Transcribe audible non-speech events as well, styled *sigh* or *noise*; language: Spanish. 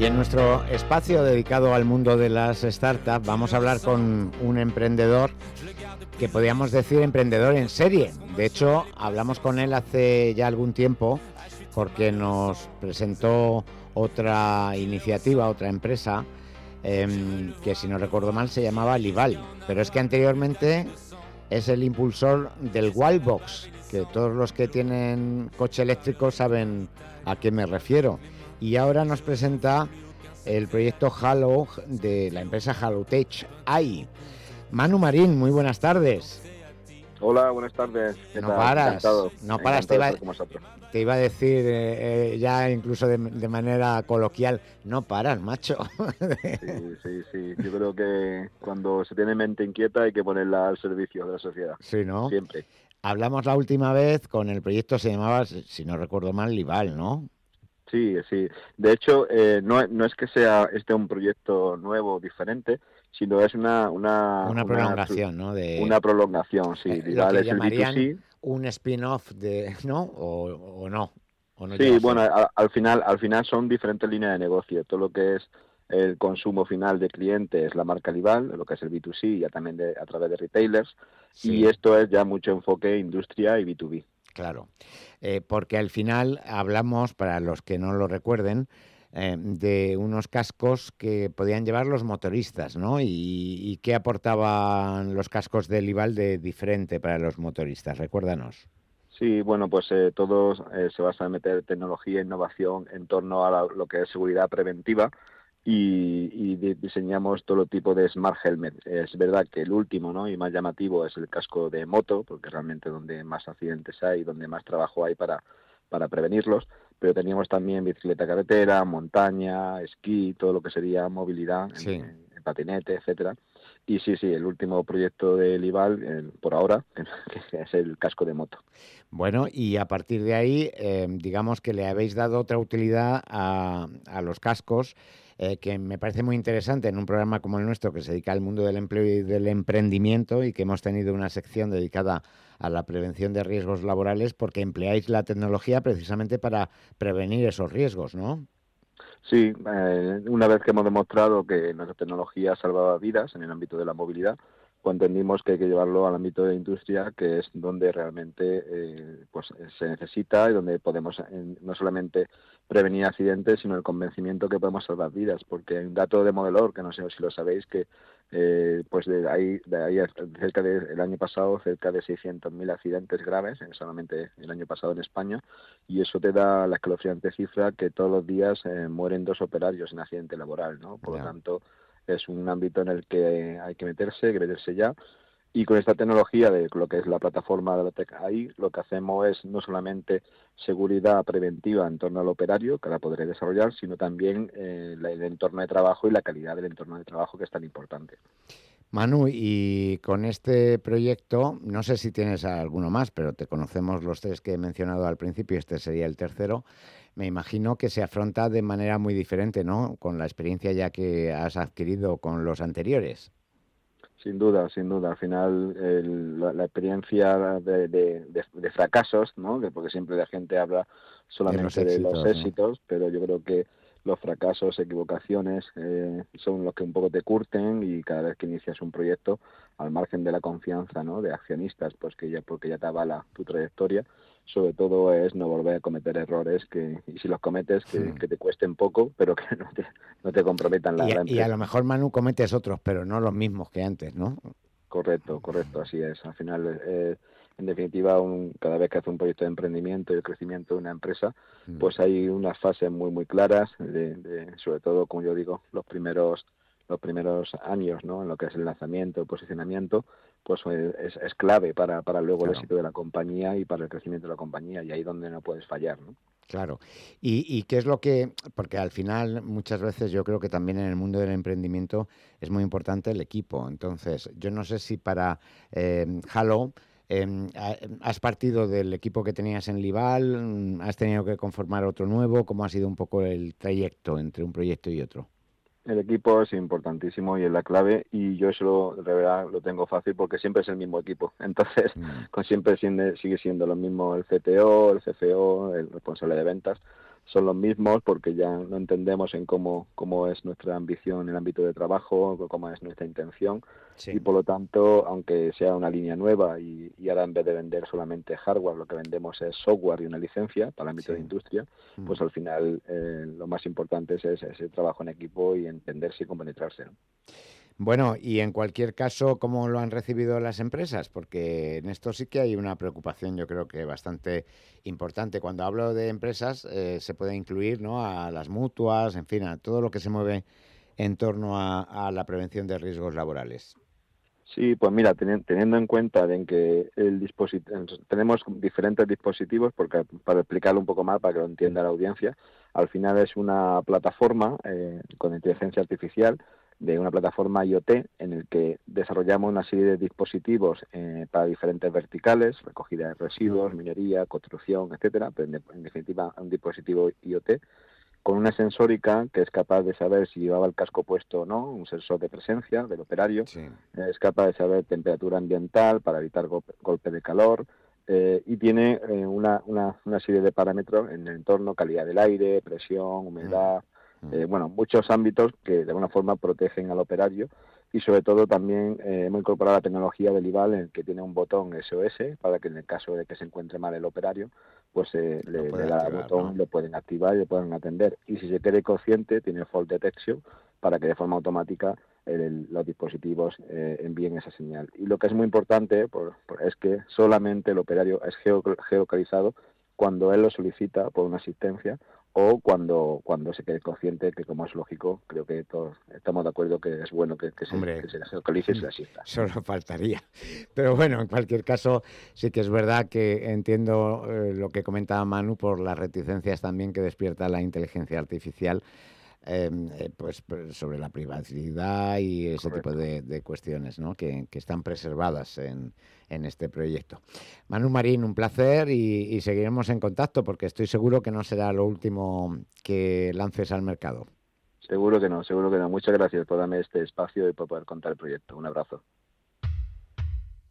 Y en nuestro espacio dedicado al mundo de las startups vamos a hablar con un emprendedor que podríamos decir emprendedor en serie. De hecho, hablamos con él hace ya algún tiempo porque nos presentó otra iniciativa, otra empresa, em, que si no recuerdo mal se llamaba Lival. Pero es que anteriormente es el impulsor del Wildbox, que todos los que tienen coche eléctrico saben a qué me refiero. Y ahora nos presenta el proyecto Halo de la empresa Halotech AI. Manu Marín, muy buenas tardes. Hola, buenas tardes. no paras, no paras. Te iba, te iba, a decir eh, eh, ya incluso de, manera coloquial, no paras, macho. Sí, sí, sí. Yo creo que cuando se tiene mente inquieta hay que ponerla al servicio de la sociedad. Sí, ¿no? Siempre. Hablamos la última vez con el proyecto, se llamaba, si no recuerdo mal, Lival, ¿no? Sí, sí. De hecho, eh, no, no es que sea este un proyecto nuevo, diferente, sino es una... Una, una prolongación, ¿no? De, una prolongación, sí. Eh, lo que llamarían un spin-off de... *laughs* ¿no? O, no. sí, bueno, al, final, al final son diferentes líneas de negocio. Todo lo que es el consumo final de clientes, la marca Lival, lo que es el B2C, ya también de, a través de retailers, y esto es ya mucho enfoque industria y B2B. Claro, eh, porque al final hablamos, para los que no lo recuerden, eh, de unos cascos que podían llevar los motoristas, ¿no? Y, qué aportaban los cascos del IVAL de diferente para los motoristas, recuérdanos. Sí, bueno, pues eh, todo se basa en meter tecnología e innovación en torno a lo que es seguridad preventiva y, diseñamos todo tipo de smart helmet. Es verdad que el último ¿no? y más llamativo es el casco de moto, porque realmente donde más accidentes hay, donde más trabajo hay para, para prevenirlos, pero teníamos también bicicleta carretera, montaña, esquí, todo lo que sería movilidad en, patinete, etcétera. Y sí, sí, el último proyecto del IVAL, por ahora, *laughs* es el casco de moto. Bueno, y a partir de ahí, eh, digamos que le habéis dado otra utilidad a, a los cascos eh, que me parece muy interesante en un programa como el nuestro que se dedica al mundo del empleo y del emprendimiento y que hemos tenido una sección dedicada a la prevención de riesgos laborales porque empleáis la tecnología precisamente para prevenir esos riesgos, ¿no? Sí, eh, una vez que hemos demostrado que nuestra tecnología salvaba vidas en el ámbito de la movilidad, entendimos que hay que llevarlo al ámbito de industria, que es donde realmente eh, pues se necesita y donde podemos no solamente prevenir accidentes, sino el convencimiento que podemos salvar vidas, porque hay un dato de modelor, que no sé si lo sabéis, que eh, pues de ahí, de ahí cerca del año pasado, cerca de 600.000 accidentes graves, solamente el año pasado en España, y eso te da la escalofriante cifra que todos los días eh, mueren dos operarios en accidente laboral, ¿no? Por lo tanto, es un ámbito en el que hay que meterse, hay ya. Y con esta tecnología de lo que es la plataforma de la TechAI, lo que hacemos es no solamente seguridad preventiva en torno al operario, que la podré desarrollar, sino también eh, el entorno de trabajo y la calidad del entorno de trabajo, que es tan importante. Manu, y con este proyecto, no sé si tienes alguno más, pero te conocemos los tres que he mencionado al principio, este sería el tercero me imagino que se afronta de manera muy diferente, ¿no? Con la experiencia ya que has adquirido con los anteriores. Sin duda, sin duda. Al final, la, experiencia de, fracasos, ¿no? Porque siempre la gente habla solamente de los éxitos, pero yo creo que los fracasos, equivocaciones, eh, son los que un poco te curten y cada vez que inicias un proyecto, al margen de la confianza, ¿no? De accionistas, pues que ya porque ya te avala tu trayectoria, sobre todo es no volver a cometer errores que y si los cometes que, hmm. te cuesten poco *laughs* pero que no te, no te comprometan la, y, y a lo mejor Manu cometes otros pero no los mismos que antes ¿no? Correcto correcto así es al final eh, en definitiva un, cada vez que hace un proyecto de emprendimiento y el crecimiento de una empresa hmm. pues hay unas fases muy muy claras de, sobre todo como yo digo los primeros los primeros años ¿no? en lo que es el lanzamiento el posicionamiento pues eh, es, clave para, para luego el éxito de la compañía y para el crecimiento de la compañía y ahí donde no puedes fallar, ¿no? Claro. ¿Y, ¿Y, qué es lo que, porque al final muchas veces yo creo que también en el mundo del emprendimiento es muy importante el equipo. Entonces, yo no sé si para eh, Halo em, has partido del equipo que tenías en Lival, has tenido que conformar otro nuevo, ¿cómo ha sido un poco el trayecto entre un proyecto y otro? El equipo es importantísimo y es la clave y yo eso de verdad lo tengo fácil porque siempre es el mismo equipo. *laughs* Entonces, mm. con siempre sigue siendo lo mismo el CTO, el CFO, el responsable de ventas. Son los mismos porque ya no entendemos en cómo, cómo es nuestra ambición en el ámbito de trabajo, cómo es nuestra intención y por lo tanto, aunque sea una línea nueva y, ahora en vez de vender solamente hardware, lo que vendemos es software y una licencia para el ámbito de industria, mm. pues al final eh, lo más importante es ese, trabajo en equipo y entenderse y compenetrarse. Bueno, y en cualquier caso, ¿cómo lo han recibido las empresas? Porque en esto sí que hay una preocupación, yo creo que bastante importante. Cuando hablo de empresas, eh, se puede incluir ¿no? a las mutuas, en fin, a todo lo que se mueve en torno a, la prevención de riesgos laborales. Sí, pues mira, teniendo en cuenta en que el tenemos diferentes dispositivos, porque para explicarlo un poco más, para que lo entienda la audiencia, al final es una plataforma eh, con inteligencia artificial de una plataforma IoT en el que desarrollamos una serie de dispositivos eh, para diferentes verticales, recogida de residuos, minería, construcción, etcétera, pero en, definitiva un dispositivo IoT con una sensórica que es capaz de saber si llevaba el casco puesto o no, un sensor de presencia del operario, es capaz de saber temperatura ambiental para evitar golpe, de calor, eh, y tiene eh, una, una, una, serie de parámetros en el entorno, calidad del aire, presión, humedad, eh, bueno, muchos ámbitos que de alguna forma protegen al operario y sobre todo también eh, hemos incorporado la tecnología del IVAL en que tiene un botón SOS para que en el caso de que se encuentre mal el operario, pues eh, le, da el botón, lo pueden activar y le pueden atender. Y si se quede consciente, tiene fault detection para que de forma automática los dispositivos envíen esa señal. Y lo que es muy importante es que solamente el operario es geolocalizado cuando él lo solicita por una asistencia o cuando, cuando se quede consciente que, como es lógico, creo que todos estamos de acuerdo que es bueno que, se, que se localice y se asista. *laughs* Solo faltaría. Pero bueno, en cualquier caso, sí que es verdad que entiendo eh, lo que comentaba Manu por las reticencias también que despierta la inteligencia artificial eh, pues, pues, sobre la privacidad y ese tipo de, cuestiones ¿no? que, están preservadas en, en, este proyecto. Manu Marín, un placer y, seguiremos en contacto porque estoy seguro que no será lo último que lances al mercado. Seguro que no, seguro que no. Muchas gracias por darme este espacio y por poder contar el proyecto. Un abrazo.